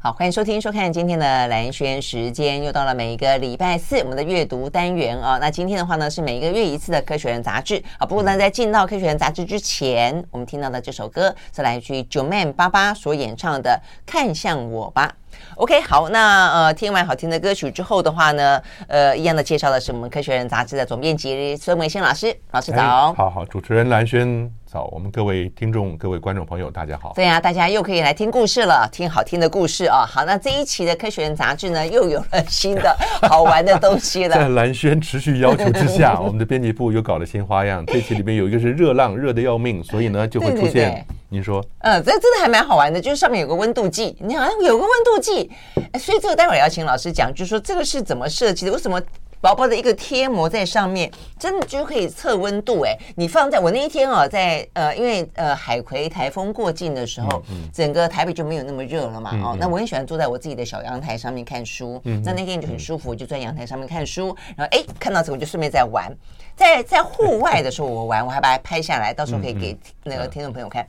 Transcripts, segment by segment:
好，欢迎收听、收看今天的蓝轩时间，又到了每一个礼拜四我们的阅读单元啊。那今天的话呢，是每一个月一次的《科学人》杂志啊。不过呢，在进到《科学人》杂志之前，我们听到的这首歌是来自于 Joeman88 所演唱的《看向我吧》。OK，好，那呃，听完好听的歌曲之后的话呢，呃，一样的介绍的是我们《科学人》杂志的总编辑孙维新老师，老师早。哎、好好，主持人蓝轩早，我们各位听众、各位观众朋友，大家好。对啊，大家又可以来听故事了，听好听的故事啊。好，那这一期的《科学人》杂志呢，又有了新的好玩的东西了。在蓝轩持续要求之下，我们的编辑部又搞了新花样。这期里面有一个是热浪，热的要命，所以呢就会出现。对对对您说，嗯，这真的还蛮好玩的，就是上面有个温度计，你好像有个温度计，所以这个待会儿要请老师讲，就是说这个是怎么设计的？为什么薄薄的一个贴膜在上面，真的就可以测温度？哎，你放在我那一天哦，在呃，因为呃海葵台风过境的时候，整个台北就没有那么热了嘛，哦，那我很喜欢坐在我自己的小阳台上面看书，那那天就很舒服，就在阳台上面看书，然后哎看到这个我就顺便在玩，在在户外的时候我玩，我还把它拍下来，到时候可以给那个听众朋友看。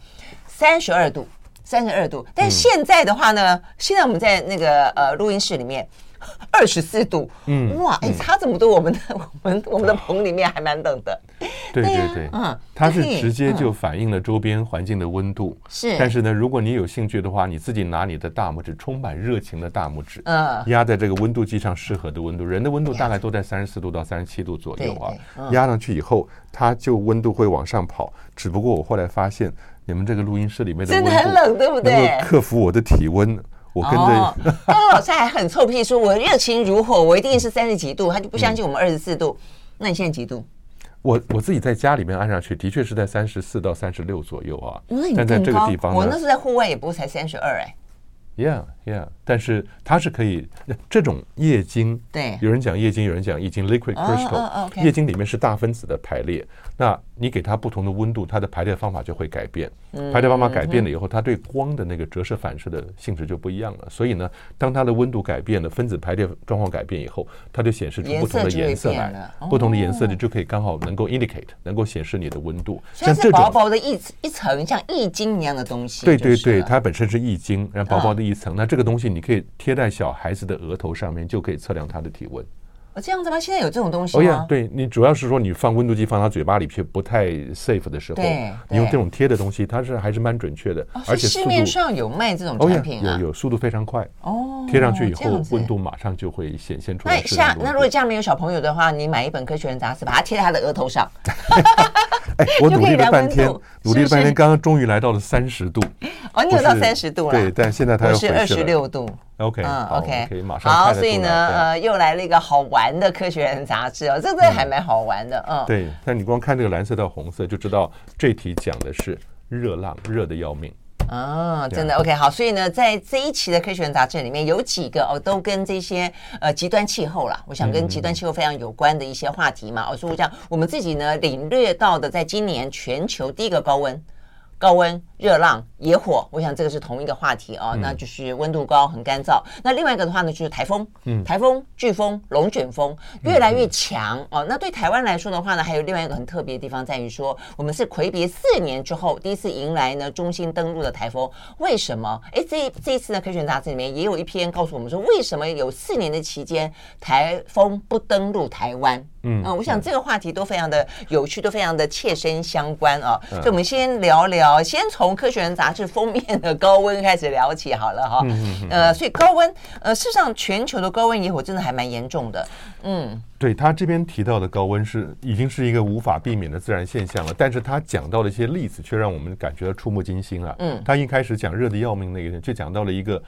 三十二度，三十二度。但现在的话呢，嗯、现在我们在那个呃录音室里面，二十四度。嗯，哇，哎，差这么多，我们的 我们我们的棚里面还蛮冷的。对对对，嗯，它是直接就反映了周边环境的温度。是，但是呢，如果你有兴趣的话，你自己拿你的大拇指，充满热情的大拇指，嗯，压在这个温度计上适合的温度。人的温度大概都在三十四度到三十七度左右啊。压上去以后，它就温度会往上跑。只不过我后来发现。你们这个录音室里面的温度真的很冷，对不对？能够克服我的体温，我跟着。老师还很臭屁说，我热情如火，我一定是三十几度，他就不相信我们二十四度。那你现在几度？我我自己在家里面按上去，的确是在三十四到三十六左右啊。但在这个地方，我那时候在户外也不过才三十二哎。Yeah, yeah，但是它是可以这种液晶，对，有人讲液晶，有人讲液晶 liquid crystal，液晶里面是大分子的排列。那你给它不同的温度，它的排列方法就会改变。排列方法改变了以后，它对光的那个折射反射的性质就不一样了。所以呢，当它的温度改变了，分子排列状况改变以后，它就显示出不同的颜色来。不同的颜色你就可以刚好能够 indicate，能够显示你的温度。像这薄薄的一一层像液晶一样的东西。对对对，它本身是液晶，然后薄薄的一层。那这个东西你可以贴在小孩子的额头上面，就可以测量他的体温。哦，这样子吗？现在有这种东西吗？哦呀，对，你主要是说你放温度计放他嘴巴里去不太 safe 的时候，你用这种贴的东西，它是还是蛮准确的，而且市面上有卖这种产品啊，有有速度非常快哦，贴上去以后温度马上就会显现出来。那下那如果家里面有小朋友的话，你买一本科学人杂志，把它贴在他的额头上。哎，我努力了半天，努力了半天，刚刚终于来到了三十度。哦，你有到三十度了？对，但现在它又是二十六度。OK，嗯，OK，可以马上好，所以呢，呃，又来了一个好玩的科学人杂志哦，这个还蛮好玩的，嗯。对，但你光看这个蓝色到红色，就知道这题讲的是热浪，热的要命。哦，真的 OK，好，所以呢，在这一期的科学人杂志里面有几个哦，都跟这些呃极端气候啦，我想跟极端气候非常有关的一些话题嘛。哦，所以这样我们自己呢领略到的，在今年全球第一个高温。高温、热浪、野火，我想这个是同一个话题啊，那就是温度高、很干燥。那另外一个的话呢，就是台风，嗯，台风、飓风、龙卷风越来越强哦。那对台湾来说的话呢，还有另外一个很特别的地方在于说，我们是魁别四年之后第一次迎来呢中心登陆的台风。为什么？哎，这这一次呢，科学杂志里面也有一篇告诉我们说，为什么有四年的期间台风不登陆台湾？嗯，我想这个话题都非常的有趣，都非常的切身相关啊。所以我们先聊聊。先从《科学人》杂志封面的高温开始聊起好了哈。呃，所以高温，呃，事实上全球的高温野火真的还蛮严重的。嗯，对，他这边提到的高温是已经是一个无法避免的自然现象了，但是他讲到的一些例子却让我们感觉到触目惊心啊。嗯，他一开始讲热的要命那个人，就讲到了一个。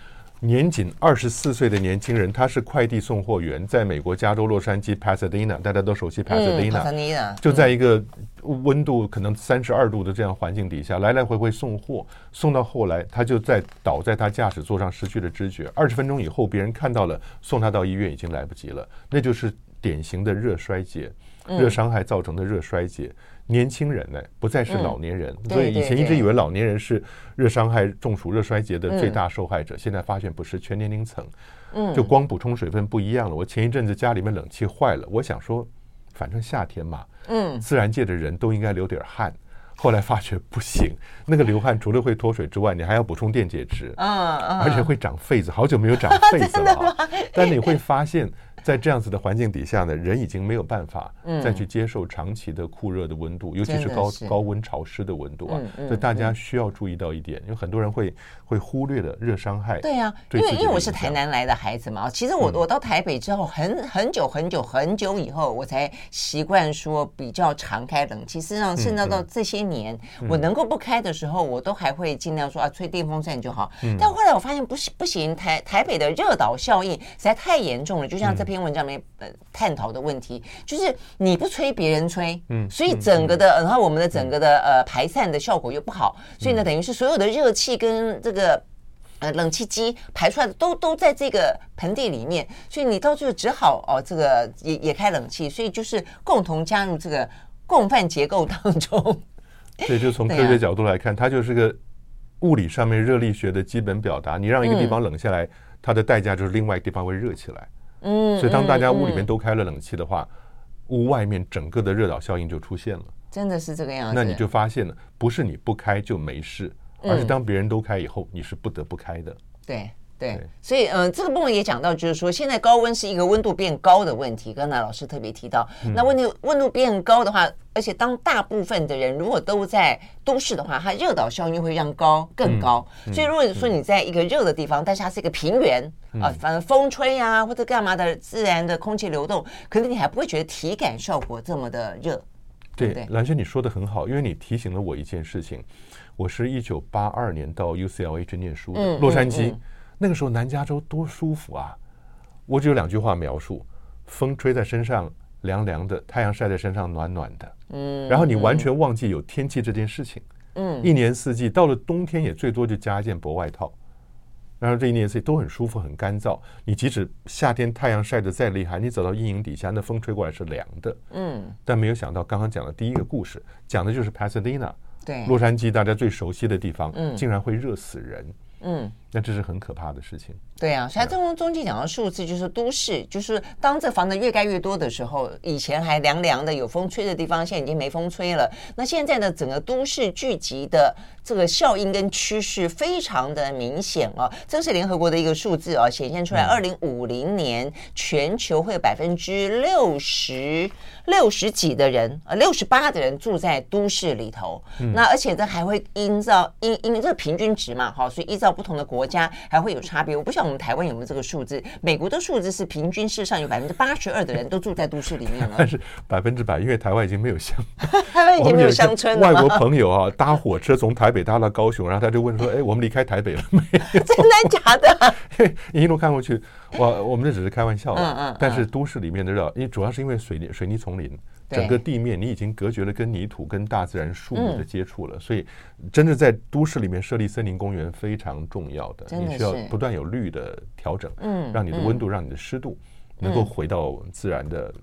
年仅二十四岁的年轻人，他是快递送货员，在美国加州洛杉矶 Pasadena，大家都熟悉 Pasadena，嗯，就在一个温度可能三十二度的这样环境底下，来来回回送货，送到后来，他就在倒在他驾驶座上失去了知觉。二十分钟以后，别人看到了，送他到医院已经来不及了，那就是典型的热衰竭，热伤害造成的热衰竭。年轻人呢，不再是老年人，所以以前一直以为老年人是热伤害、中暑、热衰竭的最大受害者，现在发现不是，全年龄层，嗯，就光补充水分不一样了。我前一阵子家里面冷气坏了，我想说，反正夏天嘛，嗯，自然界的人都应该流点汗，后来发觉不行，那个流汗除了会脱水之外，你还要补充电解质，嗯嗯，而且会长痱子，好久没有长痱子了啊！但你会发现。在这样子的环境底下呢，人已经没有办法再去接受长期的酷热的温度，嗯、尤其是高高温潮湿的温度啊。所以大家需要注意到一点，因为很多人会会忽略了热伤害。对啊，因为因为我是台南来的孩子嘛，其实我我到台北之后很很久很久很久以后，我才习惯说比较常开冷气。事实上，甚至到这些年，嗯、我能够不开的时候，我都还会尽量说啊，吹电风扇就好。嗯、但后来我发现不是不行，台台北的热岛效应实在太严重了，就像这。篇文章里面呃探讨的问题就是你不吹别人吹，嗯，所以整个的，然后我们的整个的呃排散的效果又不好，所以呢，等于是所有的热气跟这个呃冷气机排出来的都都在这个盆地里面，所以你到最后只好哦这个也也开冷气，所以就是共同加入这个共犯结构当中。所以就从科学角度来看，它就是个物理上面热力学的基本表达。你让一个地方冷下来，它的代价就是另外一个地方会热起来。嗯，所以当大家屋里面都开了冷气的话，屋外面整个的热岛效应就出现了。真的是这个样子。那你就发现了，不是你不开就没事，而是当别人都开以后，你是不得不开的。对。对，所以嗯、呃，这个部分也讲到，就是说现在高温是一个温度变高的问题。刚才老师特别提到，那温度温度变高的话，而且当大部分的人如果都在都市的话，它热岛效应会让高更高。所以如果说你在一个热的地方，但是它是一个平原啊，反正风吹啊或者干嘛的，自然的空气流动，可能你还不会觉得体感效果这么的热。对，兰轩你说的很好，因为你提醒了我一件事情。我是一九八二年到 UCLA 去念书的，洛杉矶。那个时候南加州多舒服啊！我只有两句话描述：风吹在身上凉凉的，太阳晒在身上暖暖的。嗯，然后你完全忘记有天气这件事情。嗯，一年四季到了冬天也最多就加一件薄外套，然后这一年四季都很舒服很干燥。你即使夏天太阳晒得再厉害，你走到阴影底下，那风吹过来是凉的。嗯，但没有想到刚刚讲的第一个故事，讲的就是 Pasadena，对，洛杉矶大家最熟悉的地方，嗯，竟然会热死人。嗯，那这是很可怕的事情。对啊，所以中中间讲的数字就是都市，就是当这房子越盖越多的时候，以前还凉凉的有风吹的地方，现在已经没风吹了。那现在的整个都市聚集的这个效应跟趋势非常的明显哦，这是联合国的一个数字哦，显现出来，二零五零年全球会有百分之六十六十几的人呃，六十八的人住在都市里头。那而且这还会依照因因为这个平均值嘛，哈，所以依照不同的国家还会有差别。我不晓得我们台湾有没有这个数字？美国的数字是平均，世上有百分之八十二的人都住在都市里面了。但是百分之百，因为台湾已经没有乡，台湾已经没有乡村了。外国朋友啊，搭火车从台北搭到高雄，然后他就问说：“哎，我们离开台北了没有？” 真的假的？一路看过去，我我们这只是开玩笑。嗯嗯。但是都市里面的热，因为主要是因为水泥水泥丛林。整个地面你已经隔绝了跟泥土、跟大自然树木的接触了，所以真的在都市里面设立森林公园非常重要的。你需要不断有绿的调整，嗯，让你的温度、让你的湿度能够回到自然的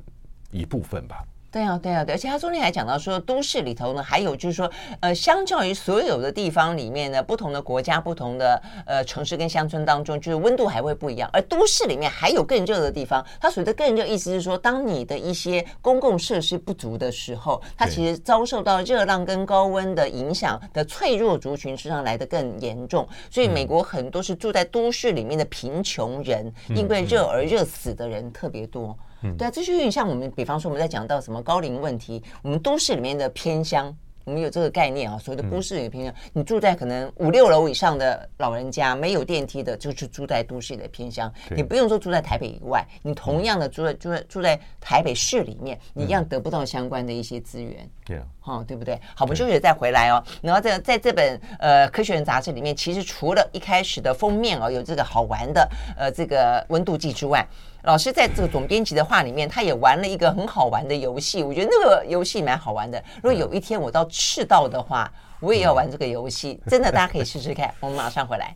一部分吧。对啊，对啊，对，而且他中间还讲到说，都市里头呢，还有就是说，呃，相较于所有的地方里面呢，不同的国家、不同的呃城市跟乡村当中，就是温度还会不一样。而都市里面还有更热的地方，它所谓的更热，意思是说，当你的一些公共设施不足的时候，它其实遭受到热浪跟高温的影响的脆弱族群，实际上来得更严重。所以，美国很多是住在都市里面的贫穷人，因为热而热死的人特别多。对啊，这就有点像我们，比方说我们在讲到什么高龄问题，我们都市里面的偏乡。我们有这个概念啊，所谓的都市里的偏乡，你住在可能五六楼以上的老人家，没有电梯的，就是住在都市里的偏乡。你不用说住在台北以外，你同样的住在住在住在台北市里面，你一样得不到相关的一些资源。对，哈，对不对？好，我们休息再回来哦。然后在在这本呃《科学人》杂志里面，其实除了一开始的封面哦，有这个好玩的呃这个温度计之外。老师在这个总编辑的话里面，他也玩了一个很好玩的游戏。我觉得那个游戏蛮好玩的。如果有一天我到赤道的话，我也要玩这个游戏。真的，大家可以试试看。我们马上回来。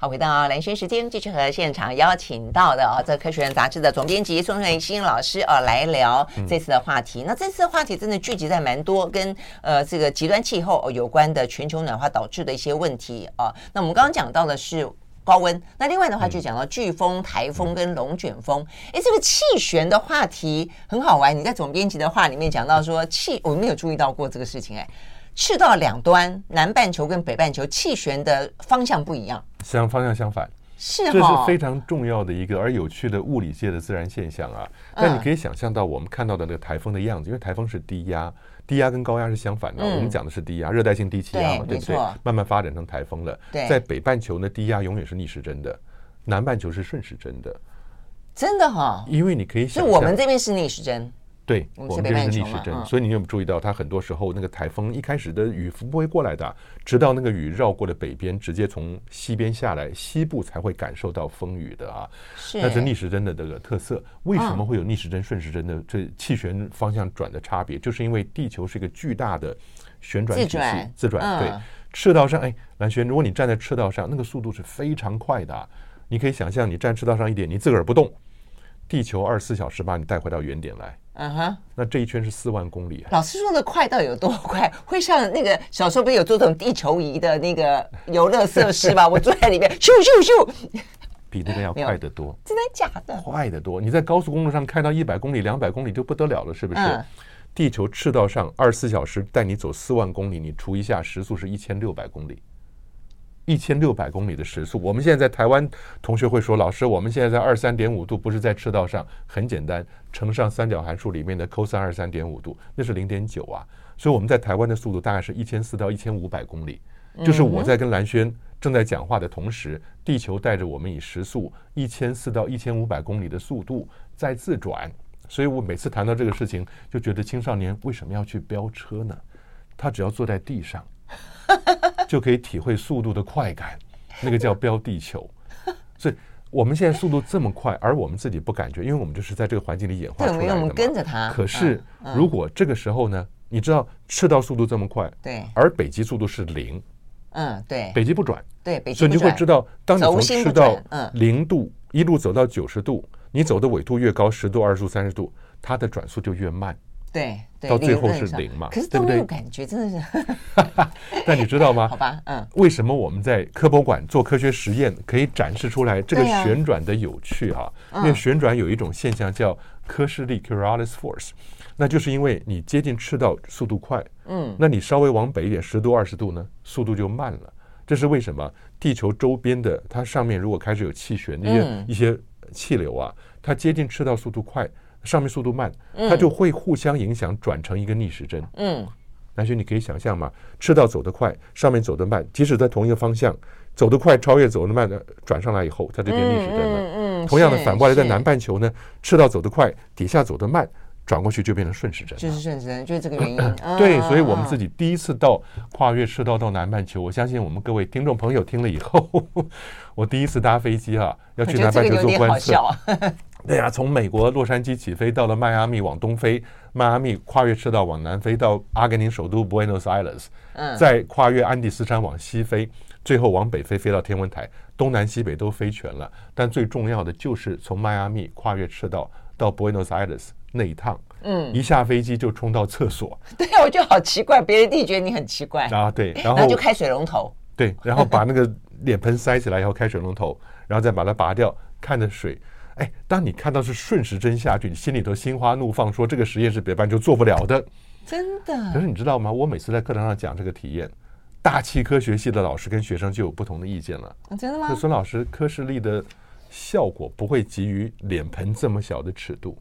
好，回到兰萱时间，继续和现场邀请到的啊，这《科学人》杂志的总编辑孙瑞兴老师啊来聊这次的话题。嗯、那这次的话题真的聚集在蛮多跟呃这个极端气候有关的全球暖化导致的一些问题啊。那我们刚刚讲到的是。高温。那另外的话就讲到飓风、台风跟龙卷风。哎，这个气旋的话题很好玩。你在总编辑的话里面讲到说气，我没有注意到过这个事情。哎，赤道两端，南半球跟北半球气旋的方向不一样，相方向相反。是哦，这是非常重要的一个而有趣的物理界的自然现象啊。但你可以想象到我们看到的那个台风的样子，因为台风是低压。低压跟高压是相反的，嗯、我们讲的是低压，热带性低气压嘛，对，对不对？慢慢发展成台风了。对在北半球呢，低压永远是逆时针的，南半球是顺时针的。真的哈、哦？因为你可以想，就我们这边是逆时针。对，我们这边是逆时针，所以你有没有注意到，它很多时候那个台风一开始的雨不会过来的，直到那个雨绕过了北边，直接从西边下来，西部才会感受到风雨的啊。是，那是逆时针的这个特色。为什么会有逆时针、顺时针的这气旋方向转的差别？就是因为地球是一个巨大的旋转体系，自转。对，赤道上，哎，蓝轩，如果你站在赤道上，那个速度是非常快的。你可以想象，你站赤道上一点，你自个儿不动，地球二十四小时把你带回到原点来。嗯哼，那这一圈是四万公里。老师说的快到底有多快？会像那个小时候不是有做这种地球仪的那个游乐设施吗？我坐在里面，咻咻咻，比那个要快得多。真的假的？快得多！你在高速公路上开到一百公里、两百公里就不得了了，是不是？嗯、地球赤道上二十四小时带你走四万公里，你除一下时速是一千六百公里。一千六百公里的时速，我们现在在台湾，同学会说：“老师，我们现在在二三点五度，不是在赤道上。”很简单，乘上三角函数里面的 cos 二三点五度，那是零点九啊。所以我们在台湾的速度大概是一千四到一千五百公里。就是我在跟蓝轩正在讲话的同时，地球带着我们以时速一千四到一千五百公里的速度在自转。所以我每次谈到这个事情，就觉得青少年为什么要去飙车呢？他只要坐在地上。就可以体会速度的快感，那个叫 飙地球。所以我们现在速度这么快，而我们自己不感觉，因为我们就是在这个环境里演化出来的嘛。我们跟着它。可是如果这个时候呢，你知道赤道速度这么快，对，而北极速度是零，嗯，对，北极不转，对，北极不转，所以你就会知道，当你从赤道零度一路走到九十度，你走的纬度越高，十度、二十度、三十度，它的转速就越慢。对，到最后是零嘛？可是都没有感觉，真的是。但你知道吗？好吧，嗯。为什么我们在科博馆做科学实验可以展示出来这个旋转的有趣哈？因为旋转有一种现象叫科氏力 （Coriolis force），那就是因为你接近赤道速度快，嗯，那你稍微往北一点，十度、二十度呢，速度就慢了。这是为什么？地球周边的它上面如果开始有气旋，那些一些气流啊，它接近赤道速度快。上面速度慢，它就会互相影响，转成一个逆时针。嗯，兰萱，你可以想象嘛？赤道走得快，上面走得慢，即使在同一个方向，走得快超越走得慢的，转上来以后，它就变逆时针了。嗯，同样的，反过来在南半球呢，赤道走得快，底下走得慢，转过去就变成顺时针。就是顺时针，就是这个原因。对，所以我们自己第一次到跨越赤道到南半球，我相信我们各位听众朋友听了以后，我第一次搭飞机啊，要去南半球做观测。对呀，从美国洛杉矶起飞，到了迈阿密往东飞，迈阿密跨越赤道往南飞到阿根廷首都 Buenos Aires，嗯，再跨越安第斯山往西飞，最后往北飞飞到天文台，东南西北都飞全了。但最重要的就是从迈阿密跨越赤道到 Buenos Aires 那一趟，嗯，一下飞机就冲到厕所。对啊，我就好奇怪，别人地觉得你很奇怪啊。对，然后，然后就开水龙头。对，然后把那个脸盆塞起来以后开水龙头，然后再把它拔掉，看着水。哎，当你看到是顺时针下去，你心里头心花怒放，说这个实验是别班就做不了的，真的。可是你知道吗？我每次在课堂上讲这个体验，大气科学系的老师跟学生就有不同的意见了。真的吗？孙老师，科室力的效果不会急于脸盆这么小的尺度。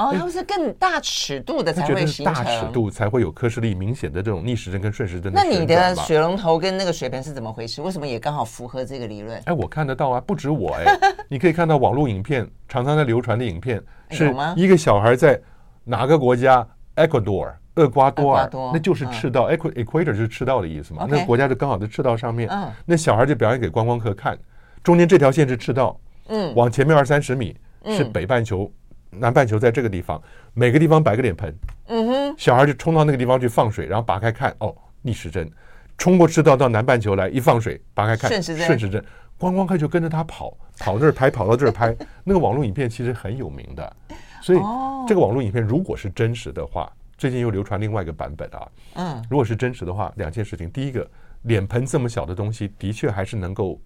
哦，它是更大尺度的才会形成，大尺度才会有科氏力明显的这种逆时针跟顺时针的。那你的水龙头跟那个水盆是怎么回事？为什么也刚好符合这个理论？哎，我看得到啊，不止我哎，你可以看到网络影片，常常在流传的影片，是一个小孩在哪个国家？Ecuador，厄瓜多尔，那就是赤道，Equator 就是赤道的意思嘛。那个国家就刚好在赤道上面，那小孩就表演给观光客看，中间这条线是赤道，嗯，往前面二三十米是北半球。南半球在这个地方，每个地方摆个脸盆，嗯哼，小孩就冲到那个地方去放水，然后拔开看，哦，逆时针，冲过赤道到南半球来，一放水，拔开看，顺时针，顺时针，观光客就跟着他跑，跑这儿拍，跑到这儿拍，那个网络影片其实很有名的，所以这个网络影片如果是真实的话，最近又流传另外一个版本啊，嗯，如果是真实的话，两件事情，第一个，脸盆这么小的东西，的确还是能够。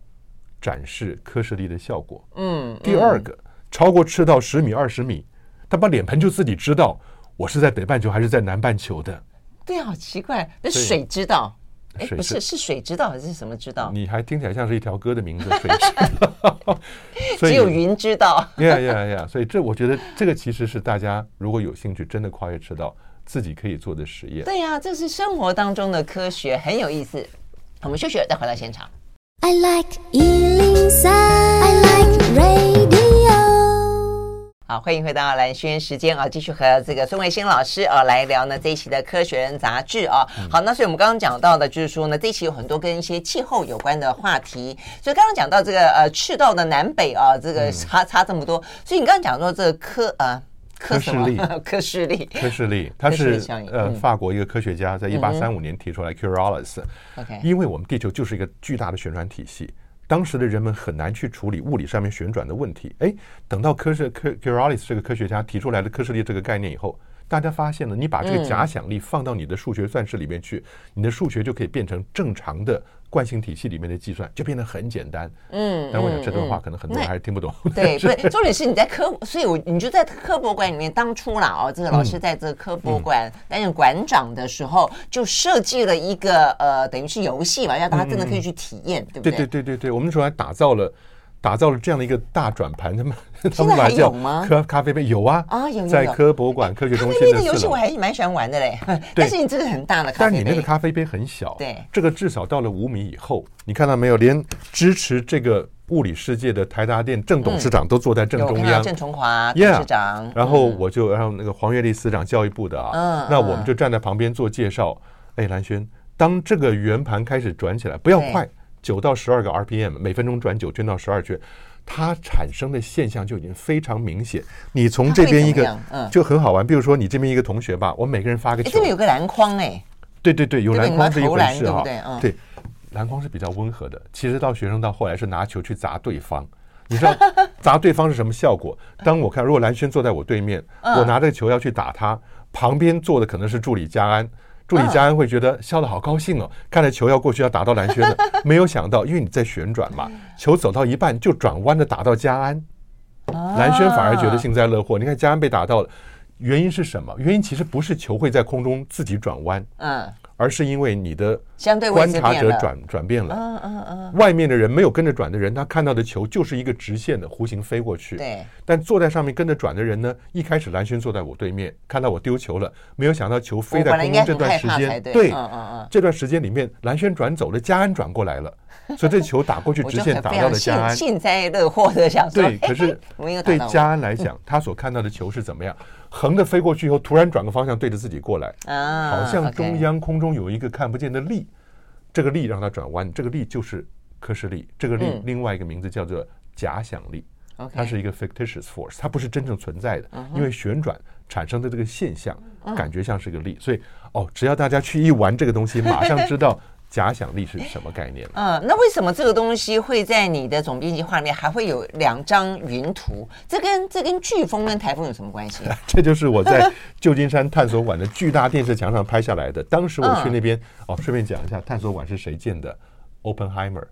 展示科氏力的效果。嗯，第二个，超过赤道十米、二十米，他把脸盆就自己知道我是在北半球还是在南半球的。对，好奇怪，那水知道。哎，不是，是水知道还是什么知道？你还听起来像是一条歌的名字，水知道。只有云知道。呀呀呀！所以这，我觉得这个其实是大家如果有兴趣，真的跨越赤道，自己可以做的实验。对呀、啊，这是生活当中的科学，很有意思。我们休息了，再回到现场。I like 103, I like radio 好，欢迎回到蓝轩时间啊，继续和这个孙维新老师啊来聊呢这一期的《科学人》杂志啊。好，那所以我们刚刚讲到的，就是说呢，这一期有很多跟一些气候有关的话题。所以刚刚讲到这个呃赤道的南北啊，这个差差这么多。所以你刚刚讲说这个科呃科氏力，科氏力，科氏力，它是呃法国一个科学家在一八三五年提出来 Coriolis。OK，因为我们地球就是一个巨大的旋转体系。当时的人们很难去处理物理上面旋转的问题。哎，等到科学科 Coriolis 这个科学家提出来的科氏力这个概念以后，大家发现了，你把这个假想力放到你的数学算式里面去，你的数学就可以变成正常的。惯性体系里面的计算就变得很简单。嗯，但我想这段话可能很多人还是听不懂。对，不是重点是你在科，所以我你就在科博馆里面当初啦哦，这个老师在这个科博馆担任馆长的时候，就设计了一个呃，等于是游戏嘛，让大家真的可以去体验，对不对？对对对对对，我们那时候还打造了。打造了这样的一个大转盘，他们他们还有吗？咖咖啡杯有啊啊有，在科博物馆科学中心的。咖啡杯的游戏我还蛮喜欢玩的嘞，但是你这个很大的咖啡杯，但你那个咖啡杯很小，对，这个至少到了五米以后，你看到没有？连支持这个物理世界的台达电郑董事长都坐在正中央，郑崇华董事长，然后我就然后那个黄月丽司长教育部的啊，那我们就站在旁边做介绍。哎，兰轩，当这个圆盘开始转起来，不要快。九到十二个 RPM，每分钟转九圈到十二圈，它产生的现象就已经非常明显。你从这边一个，就很好玩。比如说你这边一个同学吧，我每个人发个球，这边有个篮筐哎，对对对，有篮筐是一回事哈。对，篮筐是比较温和的。其实到学生到后来是拿球去砸对方，你知道 砸对方是什么效果？当我看如果蓝轩坐在我对面，我拿着球要去打他，旁边坐的可能是助理嘉安。助理佳恩会觉得笑得好高兴哦，看着球要过去要打到蓝轩的，没有想到，因为你在旋转嘛，球走到一半就转弯的打到佳安，蓝轩反而觉得幸灾乐祸。你看佳安被打到了，原因是什么？原因其实不是球会在空中自己转弯，嗯。而是因为你的观察者转转变了，嗯嗯嗯，外面的人没有跟着转的人，他看到的球就是一个直线的弧形飞过去。对，但坐在上面跟着转的人呢，一开始蓝轩坐在我对面，看到我丢球了，没有想到球飞在空中这段时间，对，嗯嗯嗯，这段时间里面蓝轩转走了，嘉安转过来了，所以这球打过去 直线打到了嘉安，幸灾乐祸的想说，对，可是对嘉安来讲，他所看到的球是怎么样？横着飞过去以后，突然转个方向对着自己过来，啊，好像中央空中有一个看不见的力，这个力让它转弯，这个力就是科氏力，这个力另外一个名字叫做假想力，它是一个 fictitious force，它不是真正存在的，因为旋转产生的这个现象感觉像是个力，所以哦，只要大家去一玩这个东西，马上知道。假想力是什么概念？嗯，那为什么这个东西会在你的总编辑画面还会有两张云图？这跟这跟飓风跟台风有什么关系？这就是我在旧金山探索馆的巨大电视墙上拍下来的。当时我去那边，哦，顺便讲一下，探索馆是谁建的？Oppenheimer。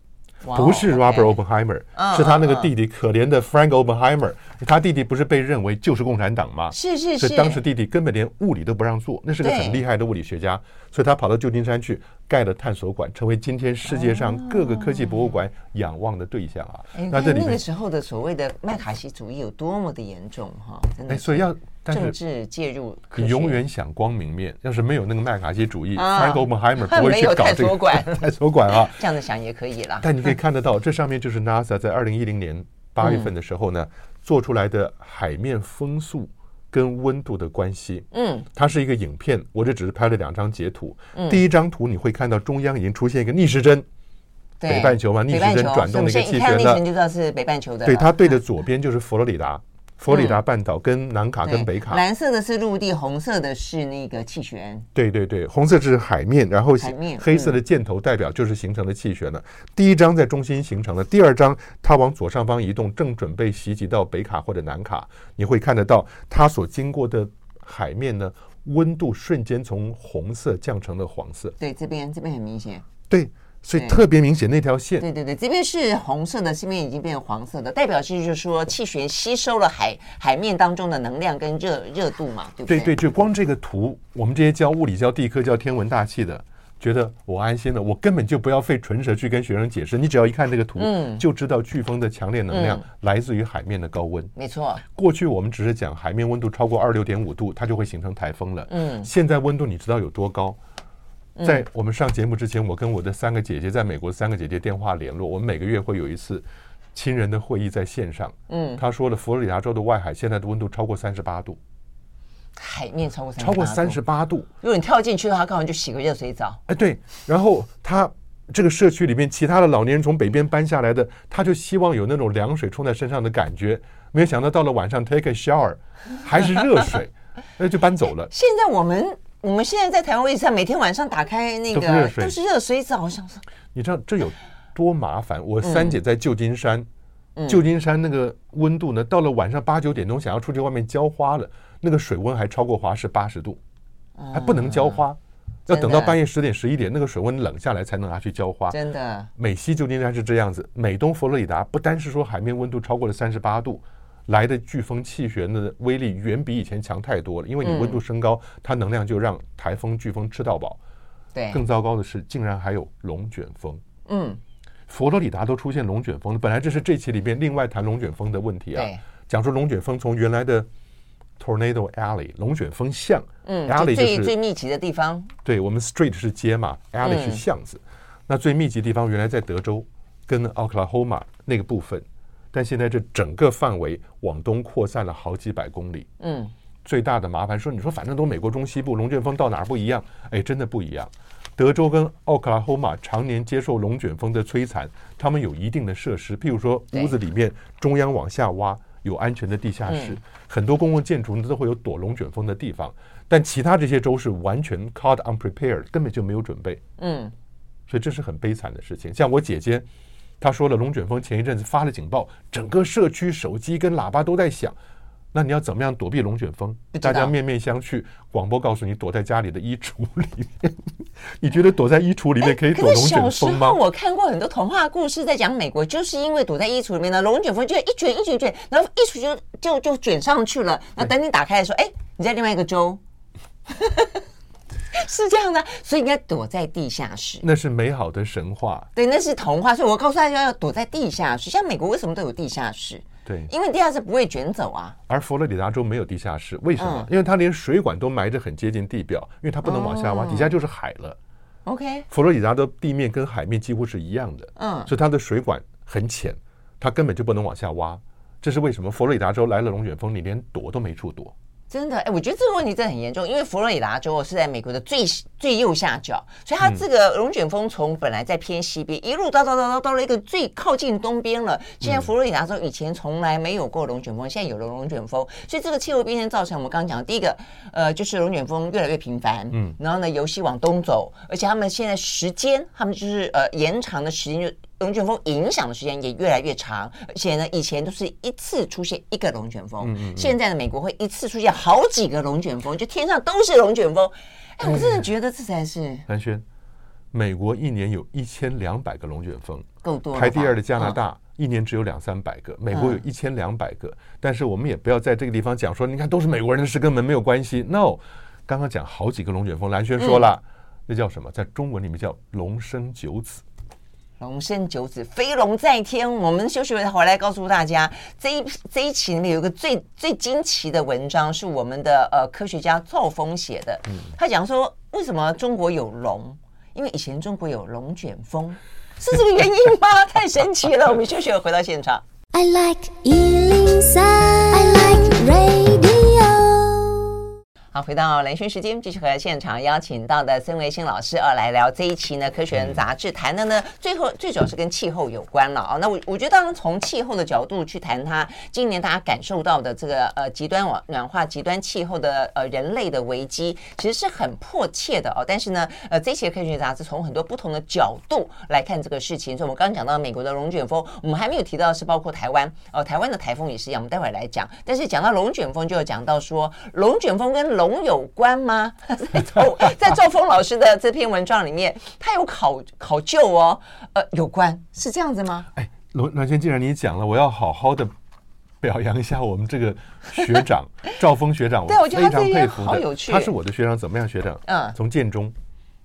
不是 Robert Oppenheimer，是他那个弟弟，可怜的 Frank Oppenheimer。他弟弟不是被认为就是共产党吗？是是是。所以当时弟弟根本连物理都不让做，那是个很厉害的物理学家，所以他跑到旧金山去盖的探索馆，成为今天世界上各个科技博物馆仰望的对象啊。那这里那个时候的所谓的麦卡锡主义有多么的严重哈？真的。所以要。政治介入，你永远想光明面。要是没有那个麦卡锡主义，Frank Oppenheimer 不会去搞这个 探索馆啊。这样子想也可以啦。但你可以看得到，这上面就是 NASA 在二零一零年八月份的时候呢，做出来的海面风速跟温度的关系。嗯，它是一个影片，我这只是拍了两张截图。第一张图你会看到中央已经出现一个逆时针，北半球嘛，逆时针转动的一个气旋呢。你就知道是北半球的。对，它对着左边就是佛罗里达。佛罗里达半岛跟南卡跟北卡，蓝色的是陆地，红色的是那个气旋。对对对，红色是海面，然后黑色的箭头代表就是形成的气旋了。第一张在中心形成了，第二张它往左上方移动，正准备袭击到北卡或者南卡。你会看得到它所经过的海面呢，温度瞬间从红色降成了黄色。对，这边这边很明显。对。所以特别明显那条线。对对对，这边是红色的，这边已经变成黄色的，代表是就是说气旋吸收了海海面当中的能量跟热热度嘛，对不对？对对，就光这个图，我们这些教物理、教地科、教天文大气的，觉得我安心了，我根本就不要费唇舌去跟学生解释，你只要一看这个图，嗯，就知道飓风的强烈能量来自于海面的高温。嗯、没错，过去我们只是讲海面温度超过二六点五度，它就会形成台风了。嗯，现在温度你知道有多高？在我们上节目之前，我跟我的三个姐姐在美国的三个姐姐电话联络。我们每个月会有一次亲人的会议在线上。嗯，他说了，佛罗里达州的外海现在的温度超过三十八度，海面超过超过三十八度。如果你跳进去的话，刚好就洗个热水澡。哎，对。然后他这个社区里面其他的老年人从北边搬下来的，他就希望有那种凉水冲在身上的感觉。没有想到到了晚上 take a shower 还是热水，那就搬走了。现在我们。我们现在在台湾位置上，每天晚上打开那个都是热水澡，我想说，你知道这有多麻烦？我三姐在旧金山，旧金山那个温度呢，到了晚上八九点钟，想要出去外面浇花了，那个水温还超过华氏八十度，还不能浇花，要等到半夜十点十一点，那个水温冷下来才能拿去浇花。真的，美西旧金山是这样子，美东佛罗里达不单是说海面温度超过了三十八度。来的飓风气旋的威力远比以前强太多了，因为你温度升高，它能量就让台风、飓风吃到饱。对，更糟糕的是，竟然还有龙卷风。嗯，佛罗里达都出现龙卷风了，本来这是这期里面另外谈龙卷风的问题啊。讲说龙卷风从原来的 tornado alley 龙卷风巷，嗯，alley 就是最最密集的地方。对，我们 street 是街嘛，alley 是巷子。那最密集的地方原来在德州跟 Oklahoma 那个部分。但现在这整个范围往东扩散了好几百公里。嗯，最大的麻烦说，你说反正都美国中西部，龙卷风到哪儿不一样？哎，真的不一样。德州跟奥克拉荷马常年接受龙卷风的摧残，他们有一定的设施，譬如说屋子里面中央往下挖有安全的地下室，很多公共建筑呢都会有躲龙卷风的地方。但其他这些州是完全 caught unprepared，根本就没有准备。嗯，所以这是很悲惨的事情。像我姐姐。他说了，龙卷风前一阵子发了警报，整个社区手机跟喇叭都在响。那你要怎么样躲避龙卷风？大家面面相觑，广播告诉你躲在家里的衣橱里面。你觉得躲在衣橱里面可以躲龙卷风吗？小时候我看过很多童话故事，在讲美国，就是因为躲在衣橱里面呢，龙卷风就一卷一卷卷，然后衣橱就就就卷上去了。那等你打开的时候，哎，你在另外一个州。是这样的，所以应该躲在地下室。那是美好的神话。对，那是童话。所以我告诉大家要躲在地下室。像美国为什么都有地下室？对，因为地下室不会卷走啊。而佛罗里达州没有地下室，为什么？嗯、因为它连水管都埋得很接近地表，因为它不能往下挖，哦、底下就是海了。OK，佛罗里达的地面跟海面几乎是一样的，嗯，所以它的水管很浅，它根本就不能往下挖。这是为什么？佛罗里达州来了龙卷风，你连躲都没处躲。真的，哎，我觉得这个问题真的很严重，因为佛罗里达州是在美国的最最右下角，所以它这个龙卷风从本来在偏西边，一路到到到到到了一个最靠近东边了。现在佛罗里达州以前从来没有过龙卷风，现在有了龙卷风，所以这个气候变迁造成我们刚刚讲的第一个，呃，就是龙卷风越来越频繁，嗯，然后呢由西往东走，而且他们现在时间，他们就是呃延长的时间就。龙卷风影响的时间也越来越长，而且呢，以前都是一次出现一个龙卷风，嗯嗯嗯，现在的美国会一次出现好几个龙卷风，就天上都是龙卷风。哎，我真的觉得这才是。兰轩，美国一年有一千两百个龙卷风，够多。排第二的加拿大一年只有两三百个，美国有一千两百个。嗯、但是我们也不要在这个地方讲说，你看都是美国人的事，跟门没有关系。No，刚刚讲好几个龙卷风，蓝轩说了，嗯、那叫什么？在中文里面叫龙生九子。龙生九子，飞龙在天。我们休息回来告诉大家，这一这一期里面有一个最最惊奇的文章，是我们的呃科学家赵峰写的。他讲说，为什么中国有龙？因为以前中国有龙卷风，是这个原因吗？太神奇了！我们休息回到现场。I like 103, I like radio 好，回到蓝轩时间，继续和现场邀请到的孙维新老师啊，来聊这一期呢《科学人》杂志谈的呢，最后最主要是跟气候有关了啊。那我我觉得，当然从气候的角度去谈它，今年大家感受到的这个呃极端暖暖化、极端气候的呃人类的危机，其实是很迫切的哦。但是呢，呃，这期《科学杂志》从很多不同的角度来看这个事情。所以，我们刚刚讲到美国的龙卷风，我们还没有提到是包括台湾哦，台湾的台风也是一样，我们待会儿来讲。但是讲到龙卷风，就要讲到说龙卷风跟龙龙有关吗？在 赵在赵峰老师的这篇文章里面，他有考考究哦，呃，有关是这样子吗？哎，罗兰萱，既然你讲了，我要好好的表扬一下我们这个学长赵峰学长，对，我觉得他非常佩服的，好有趣。他是我的学长，怎么样？学长，嗯，从建中。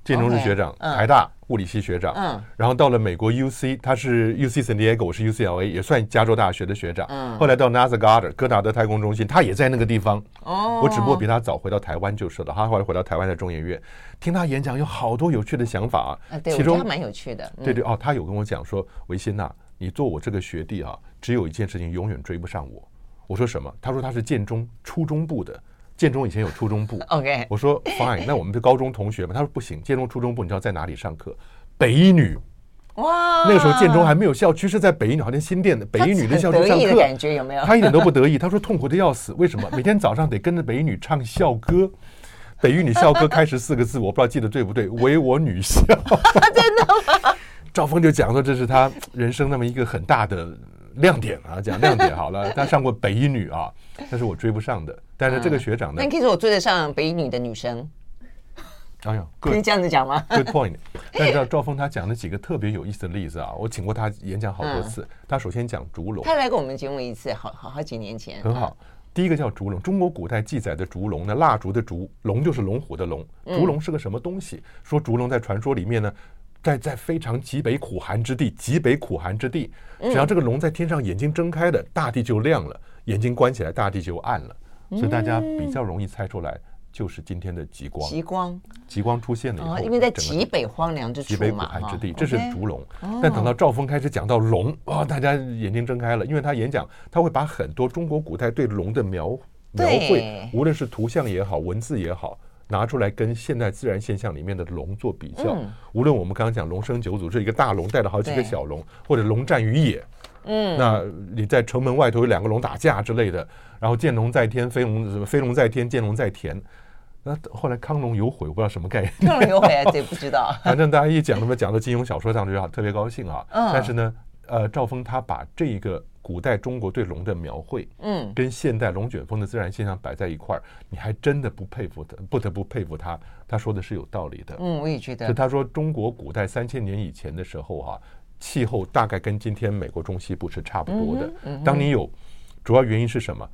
建中是学长，嗯、台大物理系学长，嗯，然后到了美国 U C，他是 U C San Diego，我是 UCLA，也算加州大学的学长，嗯，后来到 NASA Goddard 戈达德太空中心，他也在那个地方，哦，我只不过比他早回到台湾就是了，他后来回到台湾的中研院，听他演讲有好多有趣的想法啊，对，其中他蛮有趣的，嗯、对对哦，他有跟我讲说，维新呐，你做我这个学弟啊，只有一件事情永远追不上我，我说什么？他说他是建中初中部的。建中以前有初中部，OK，我说 Fine，那我们是高中同学嘛？他说不行，建中初中部你知道在哪里上课？北一女，哇，那个时候建中还没有校区，是在北一女，好像新店的北一女的校区上课，感觉有没有？他一点都不得意，他说痛苦的要死，为什么？每天早上得跟着北一女唱校歌，北一女校歌开始四个字，我不知道记得对不对？唯我女校，真的吗？赵峰就讲说这是他人生那么一个很大的。亮点啊，讲亮点好了。他上过北一女啊，但是我追不上的。但是这个学长呢？那、嗯、可以说我追得上北一女的女生。哎呀，可以这样子讲吗？Good point。但是赵赵峰他讲了几个特别有意思的例子啊，我请过他演讲好多次。嗯、他首先讲烛龙，他来过我们节目一次，好好好几年前。很好。第一个叫烛龙，中国古代记载的烛龙呢，蜡烛的烛，龙就是龙虎的龙。烛龙是个什么东西？说烛龙在传说里面呢。在在非常极北苦寒之地，极北苦寒之地，只要这个龙在天上眼睛睁开的，大地就亮了；眼睛关起来，大地就暗了。所以大家比较容易猜出来，就是今天的极光。极光，极光出现了以后，因为在极北荒凉之处，极北苦寒之地，这是烛龙。但等到赵峰开始讲到龙，哇，大家眼睛睁开了，因为他演讲，他会把很多中国古代对龙的描描绘，无论是图像也好，文字也好。拿出来跟现代自然现象里面的龙做比较，嗯、无论我们刚刚讲龙生九祖这一个大龙带了好几个小龙，或者龙战于野，嗯，那你在城门外头有两个龙打架之类的，然后见龙在天，飞龙什么飞龙在天，见龙在田，那后来康龙有悔，我不知道什么概念，康龙有悔这不知道，反正大家一讲那么讲到金庸小说上就好，特别高兴啊，嗯、但是呢，呃，赵峰他把这一个。古代中国对龙的描绘，嗯，跟现代龙卷风的自然现象摆在一块儿，你还真的不佩服他，不得不佩服他。他说的是有道理的，嗯，我也觉得。就他说，中国古代三千年以前的时候啊，气候大概跟今天美国中西部是差不多的。嗯，当你有，主要原因是什么？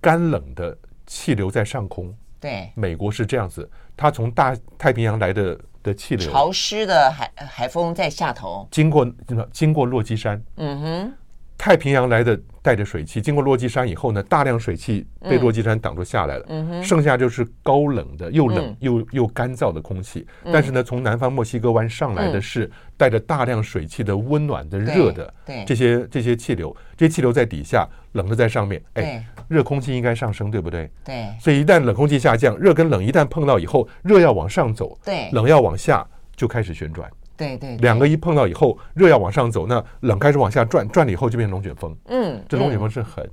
干冷的气流在上空，对，美国是这样子，它从大太平洋来的的气流，潮湿的海海风在下头，经过经过落基山，嗯哼。太平洋来的带着水汽，经过落基山以后呢，大量水汽被落基山挡住下来了，嗯、剩下就是高冷的、又冷又、嗯、又干燥的空气。嗯、但是呢，从南方墨西哥湾上来的是带着大量水汽的温暖的、热的，这些这些气流，这些气流在底下，冷的在上面，哎，热空气应该上升，对不对？对。所以一旦冷空气下降，热跟冷一旦碰到以后，热要往上走，对，冷要往下，就开始旋转。对对，两个一碰到以后，热要往上走，那冷开始往下转，转了以后就变成龙卷风。嗯，这龙卷风是很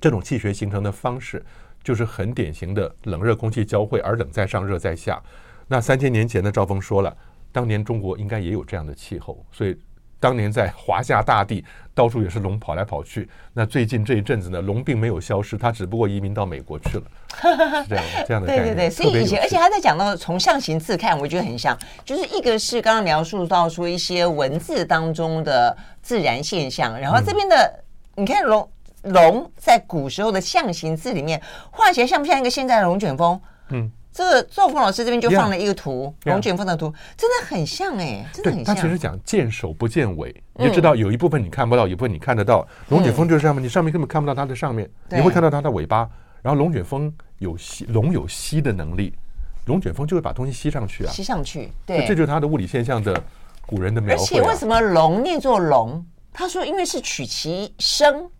这种气学形成的方式，就是很典型的冷热空气交汇，而冷在上，热在下。那三千年前的赵峰说了，当年中国应该也有这样的气候，所以。当年在华夏大地，到处也是龙跑来跑去。那最近这一阵子呢，龙并没有消失，它只不过移民到美国去了。是这样，这样的。对对对，所以以前，而且他在讲到从象形字看，我觉得很像，就是一个是刚刚描述到说一些文字当中的自然现象，然后这边的、嗯、你看龙龙在古时候的象形字里面画起来像不像一个现在的龙卷风？嗯。这个赵峰老师这边就放了一个图，龙卷风的图，真的很像哎，真的很像。他其实讲见首不见尾，你就知道有一部分你看不到，有一部分你看得到。龙卷风就是上面，你上面根本看不到它的上面，你会看到它的尾巴。然后龙卷风有吸，龙有吸的能力，龙卷风就会把东西吸上去啊，吸上去。对，这就是它的物理现象的古人的描绘。而且为什么龙念作龙？他说因为是取其声。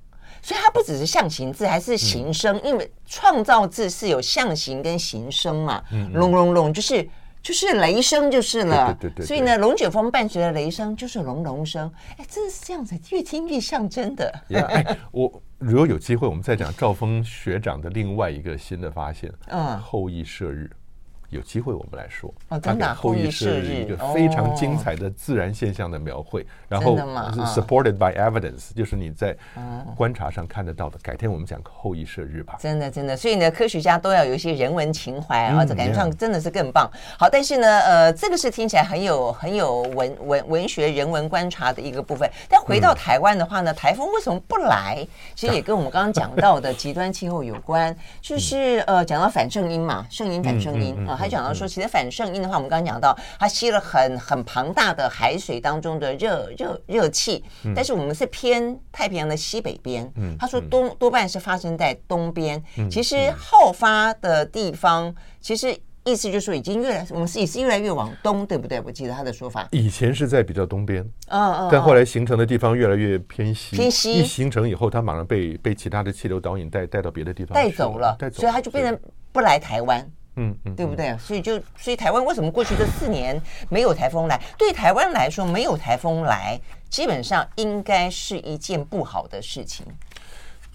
所以它不只是象形字，还是形声，因为创造字是有象形跟形声嘛。隆隆隆就是就是雷声就是了。对对对。所以呢，龙卷风伴随着雷声就是隆隆声。哎，真的是这样子，越听越像真的。哎，我如果有机会，我们再讲赵峰学长的另外一个新的发现。嗯。后羿射日，有机会我们来说。哦，真的，后羿射日一个非常精彩的自然现象的描绘，然后是 supported by evidence，就是你在观察上看得到的。改天我们讲后羿射日吧。真的，真的，所以呢，科学家都要有一些人文情怀啊，这感觉上真的是更棒。好，但是呢，呃，这个是听起来很有很有文文文学人文观察的一个部分。但回到台湾的话呢，台风为什么不来？其实也跟我们刚刚讲到的极端气候有关，就是呃，讲到反圣音嘛，圣音反圣音啊，还讲到说，其实反圣婴的话，我们刚刚讲到，它吸了很很庞大的海水当中的热热热气，但是我们是偏太平洋的西北边，他说多多半是发生在东边，其实后发的地方，其实。意思就是说，已经越来，我们是也是越来越往东，对不对？我记得他的说法。以前是在比较东边，嗯嗯，但后来形成的地方越来越偏西。偏西一形成以后，它马上被被其他的气流导引带带到别的地方带走了，带走，所以它就变成不来台湾，嗯嗯，对不对？所以就所以台湾为什么过去这四年没有台风来？对台湾来说，没有台风来，基本上应该是一件不好的事情。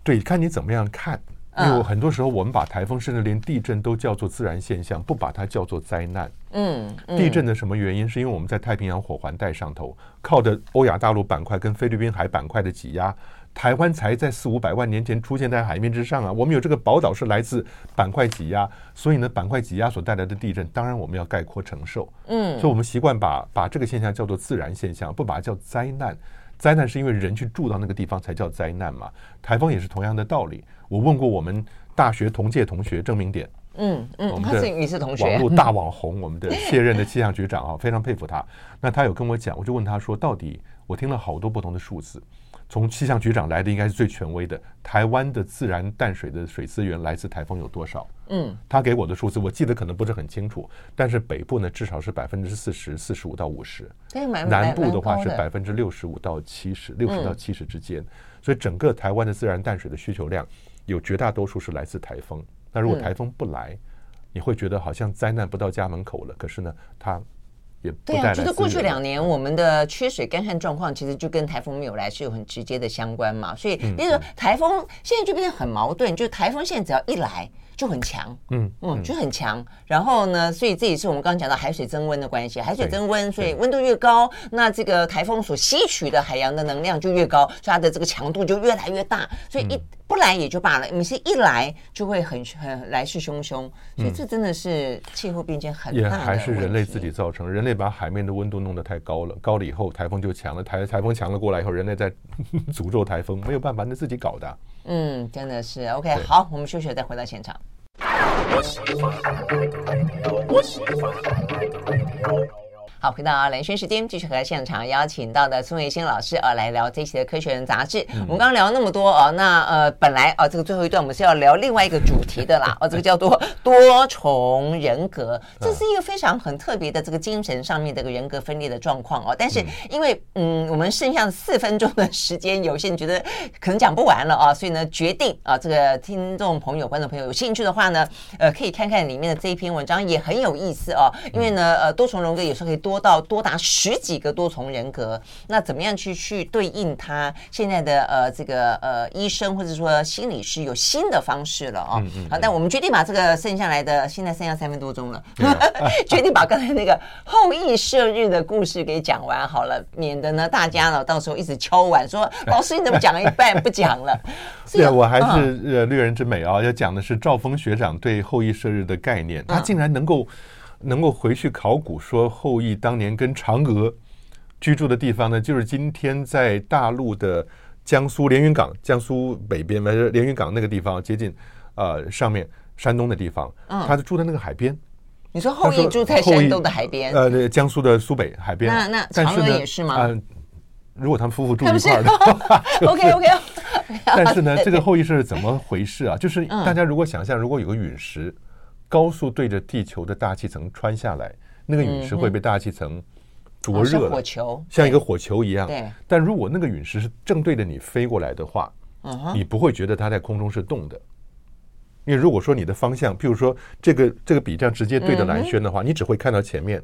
对，看你怎么样看。因为很多时候，我们把台风甚至连地震都叫做自然现象，不把它叫做灾难。嗯，地震的什么原因？是因为我们在太平洋火环带上头，靠着欧亚大陆板块跟菲律宾海板块的挤压，台湾才在四五百万年前出现在海面之上啊。我们有这个宝岛是来自板块挤压，所以呢，板块挤压所带来的地震，当然我们要概括承受。嗯，所以我们习惯把把这个现象叫做自然现象，不把它叫灾难。灾难是因为人去住到那个地方才叫灾难嘛。台风也是同样的道理。我问过我们大学同届同学郑明典，嗯嗯，我们的你是同学，网络大网红，我们的卸任的气象局长啊，非常佩服他。那他有跟我讲，我就问他说，到底我听了好多不同的数字，从气象局长来的应该是最权威的，台湾的自然淡水的水资源来自台风有多少？嗯，他给我的数字我记得可能不是很清楚，但是北部呢至少是百分之四十四十五到五十，南部的话是百分之六十五到七十，六十到七十之间，所以整个台湾的自然淡水的需求量。有绝大多数是来自台风，那如果台风不来，嗯、你会觉得好像灾难不到家门口了。可是呢，它对啊，就是过去两年我们的缺水干旱状况，其实就跟台风没有来是有很直接的相关嘛。所以，比如说台风现在就变得很矛盾，就是台风现在只要一来。就很强，嗯嗯，就很强。然后呢，所以这也是我们刚刚讲到海水增温的关系。海水增温，所以温度越高，那这个台风所吸取的海洋的能量就越高，所以它的这个强度就越来越大。所以一不来也就罢了，你是一来就会很很来势汹汹。所以这真的是气候变迁很大的问题。也还是人类自己造成，人类把海面的温度弄得太高了，高了以后台风就强了，台台风强了过来以后，人类在 诅咒台风，没有办法，那自己搞的啊。嗯，真的是 OK。好，我们休息再回到现场。好，回到蓝轩时间，继续和现场邀请到的宋维新老师呃来聊这一期的《科学人》杂志。我们刚刚聊了那么多哦，那呃本来啊这个最后一段我们是要聊另外一个主题的啦，哦这个叫做多重人格，这是一个非常很特别的这个精神上面的一个人格分裂的状况哦。但是因为嗯我们剩下四分钟的时间有限，觉得可能讲不完了啊，所以呢决定啊这个听众朋友、观众朋友有兴趣的话呢，呃可以看看里面的这一篇文章也很有意思哦，因为呢呃多重人格有时候可以。多到多达十几个多重人格，那怎么样去去对应他现在的呃这个呃医生或者说心理师有新的方式了哦。嗯嗯、好，但我们决定把这个剩下来的现在剩下三分多钟了，嗯、决定把刚才那个后羿射日的故事给讲完好了，免得呢大家呢到时候一直敲碗说 老师你怎么讲了一半不讲了？对，我还是呃略人之美啊，要讲的是赵峰学长对后羿射日的概念，他竟然能够。能够回去考古，说后羿当年跟嫦娥居住的地方呢，就是今天在大陆的江苏连云港，江苏北边嘛，连云港那个地方，接近呃上面山东的地方。嗯，他就住在那个海边。你说后羿住在山东的海边？呃，那江苏的苏北海边。那那嫦娥也是吗？嗯、呃，如果他们夫妇住一块儿的话，OK OK。但是呢，这个后羿是怎么回事啊？就是大家如果想象，如果有个陨石。高速对着地球的大气层穿下来，那个陨石会被大气层灼热了，火球像一个火球一样。对。但如果那个陨石是正对着你飞过来的话，你不会觉得它在空中是动的，因为如果说你的方向，譬如说这个这个笔这样直接对着蓝轩的话，你只会看到前面。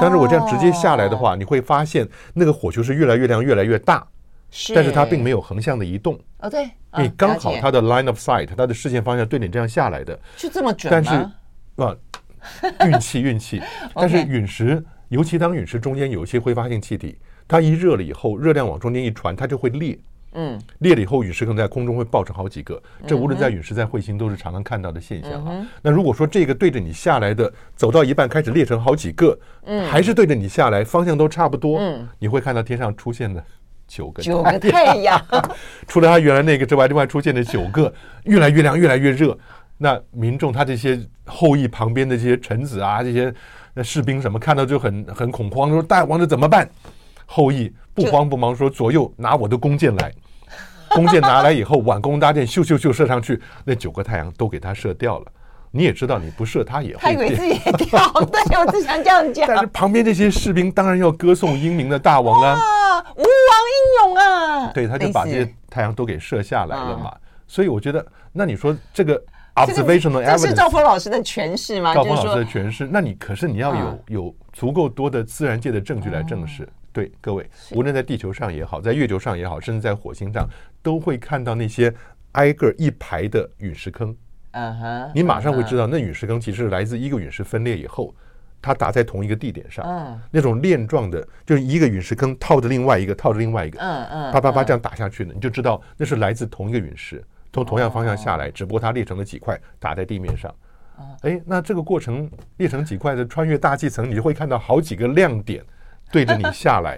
但是我这样直接下来的话，你会发现那个火球是越来越亮、越来越大，但是它并没有横向的移动。哦，对。你刚好它的 line of sight，它的视线方向对你这样下来的，就这么准？但是。啊，运气运气。但是陨石，尤其当陨石中间有一些挥发性气体，它一热了以后，热量往中间一传，它就会裂。嗯，裂了以后，陨石可能在空中会爆成好几个。这无论在陨石在彗星都是常常看到的现象啊。那如果说这个对着你下来的，走到一半开始裂成好几个，嗯，还是对着你下来，方向都差不多，嗯，你会看到天上出现的九个九个太阳，除了它原来那个之外，另外出现的九个，越来越亮，越来越热。那民众他这些后羿旁边的这些臣子啊，这些那士兵什么看到就很很恐慌，说大王这怎么办？后羿不慌不忙说：“左右拿我的弓箭来。”弓箭拿来以后，挽弓搭箭，咻咻咻射上去，那九个太阳都给他射掉了。你也知道，你不射他也会。他以为自己也掉，对，我只想这样讲。但是旁边这些士兵当然要歌颂英明的大王啊，吴王英勇啊！对，他就把这些太阳都给射下来了嘛。所以我觉得，那你说这个 observational evidence，这是赵峰老师的诠释吗？赵峰老师的诠释，那你可是你要有有足够多的自然界的证据来证实。对各位，无论在地球上也好，在月球上也好，甚至在火星上，都会看到那些挨个一排的陨石坑。嗯哼，你马上会知道，那陨石坑其实是来自一个陨石分裂以后，它打在同一个地点上。嗯，那种链状的，就是一个陨石坑套着另外一个，套着另外一个，嗯嗯，啪啪啪这样打下去的，你就知道那是来自同一个陨石，从同样方向下来，只不过它裂成了几块，打在地面上。哎，那这个过程裂成几块的穿越大气层，你就会看到好几个亮点。对着你下来，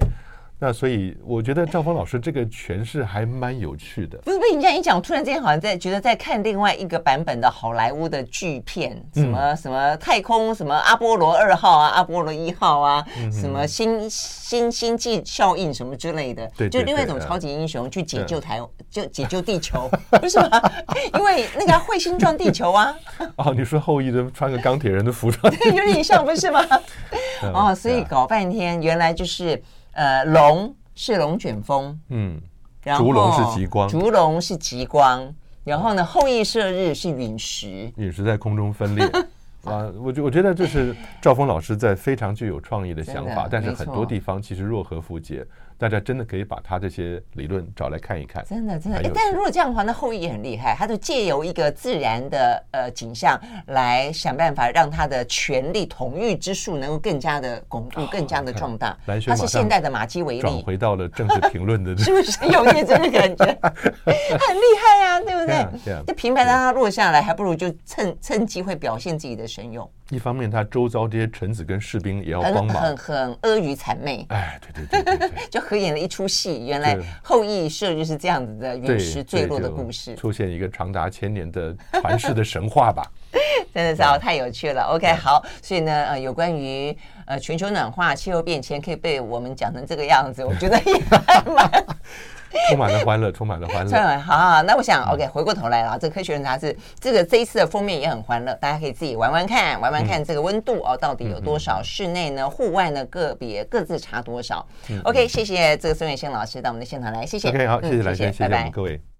那所以我觉得赵峰老师这个诠释还蛮有趣的。不是被你这样一讲，突然之间好像在觉得在看另外一个版本的好莱坞的巨片，什么什么太空，什么阿波罗二号啊，阿波罗一号啊，什么星星星际效应什么之类的，就另外一种超级英雄去解救台，就解救地球，为什么？因为那个彗星撞地球啊。哦，你说后羿的穿个钢铁人的服装，对，有点像，不是吗？哦，所以搞半天，原来就是呃，龙是龙卷风，嗯，然后，烛龙是极光，烛龙是极光，然后呢，后羿射日是陨石，陨石在空中分裂 啊，我觉我觉得这是赵峰老师在非常具有创意的想法，但是很多地方其实若合符节。大家真的可以把他这些理论找来看一看，真的真的。但是如果这样的话，那后羿也很厉害，他就借由一个自然的呃景象来想办法让他的权力统御之术能够更加的巩固、更加的壮大。他是现代的马基维利，转回到了政治评论的，是不是有点这个感觉？很厉害啊，对不对？这平白让他落下来，还不如就趁趁机会表现自己的神勇。一方面，他周遭这些臣子跟士兵也要帮忙，很很阿谀谄媚。哎，对对对对，就合演了一出戏。原来后羿射就是这样子的陨石坠落的故事，出现一个长达千年的传世的神话吧。真的是哦，太有趣了。OK，好，所以呢，呃，有关于呃全球暖化、气候变迁，可以被我们讲成这个样子，我觉得也还蛮。充满了欢乐，充满了欢乐。好，好，那我想，OK，回过头来了，这个科学人杂志，这个这一次的封面也很欢乐，大家可以自己玩玩看，玩玩看这个温度哦，到底有多少？室内呢，户外呢，个别各自差多少？OK，谢谢这个孙远新老师到我们的现场来，谢谢。OK，好，谢谢谢谢各位。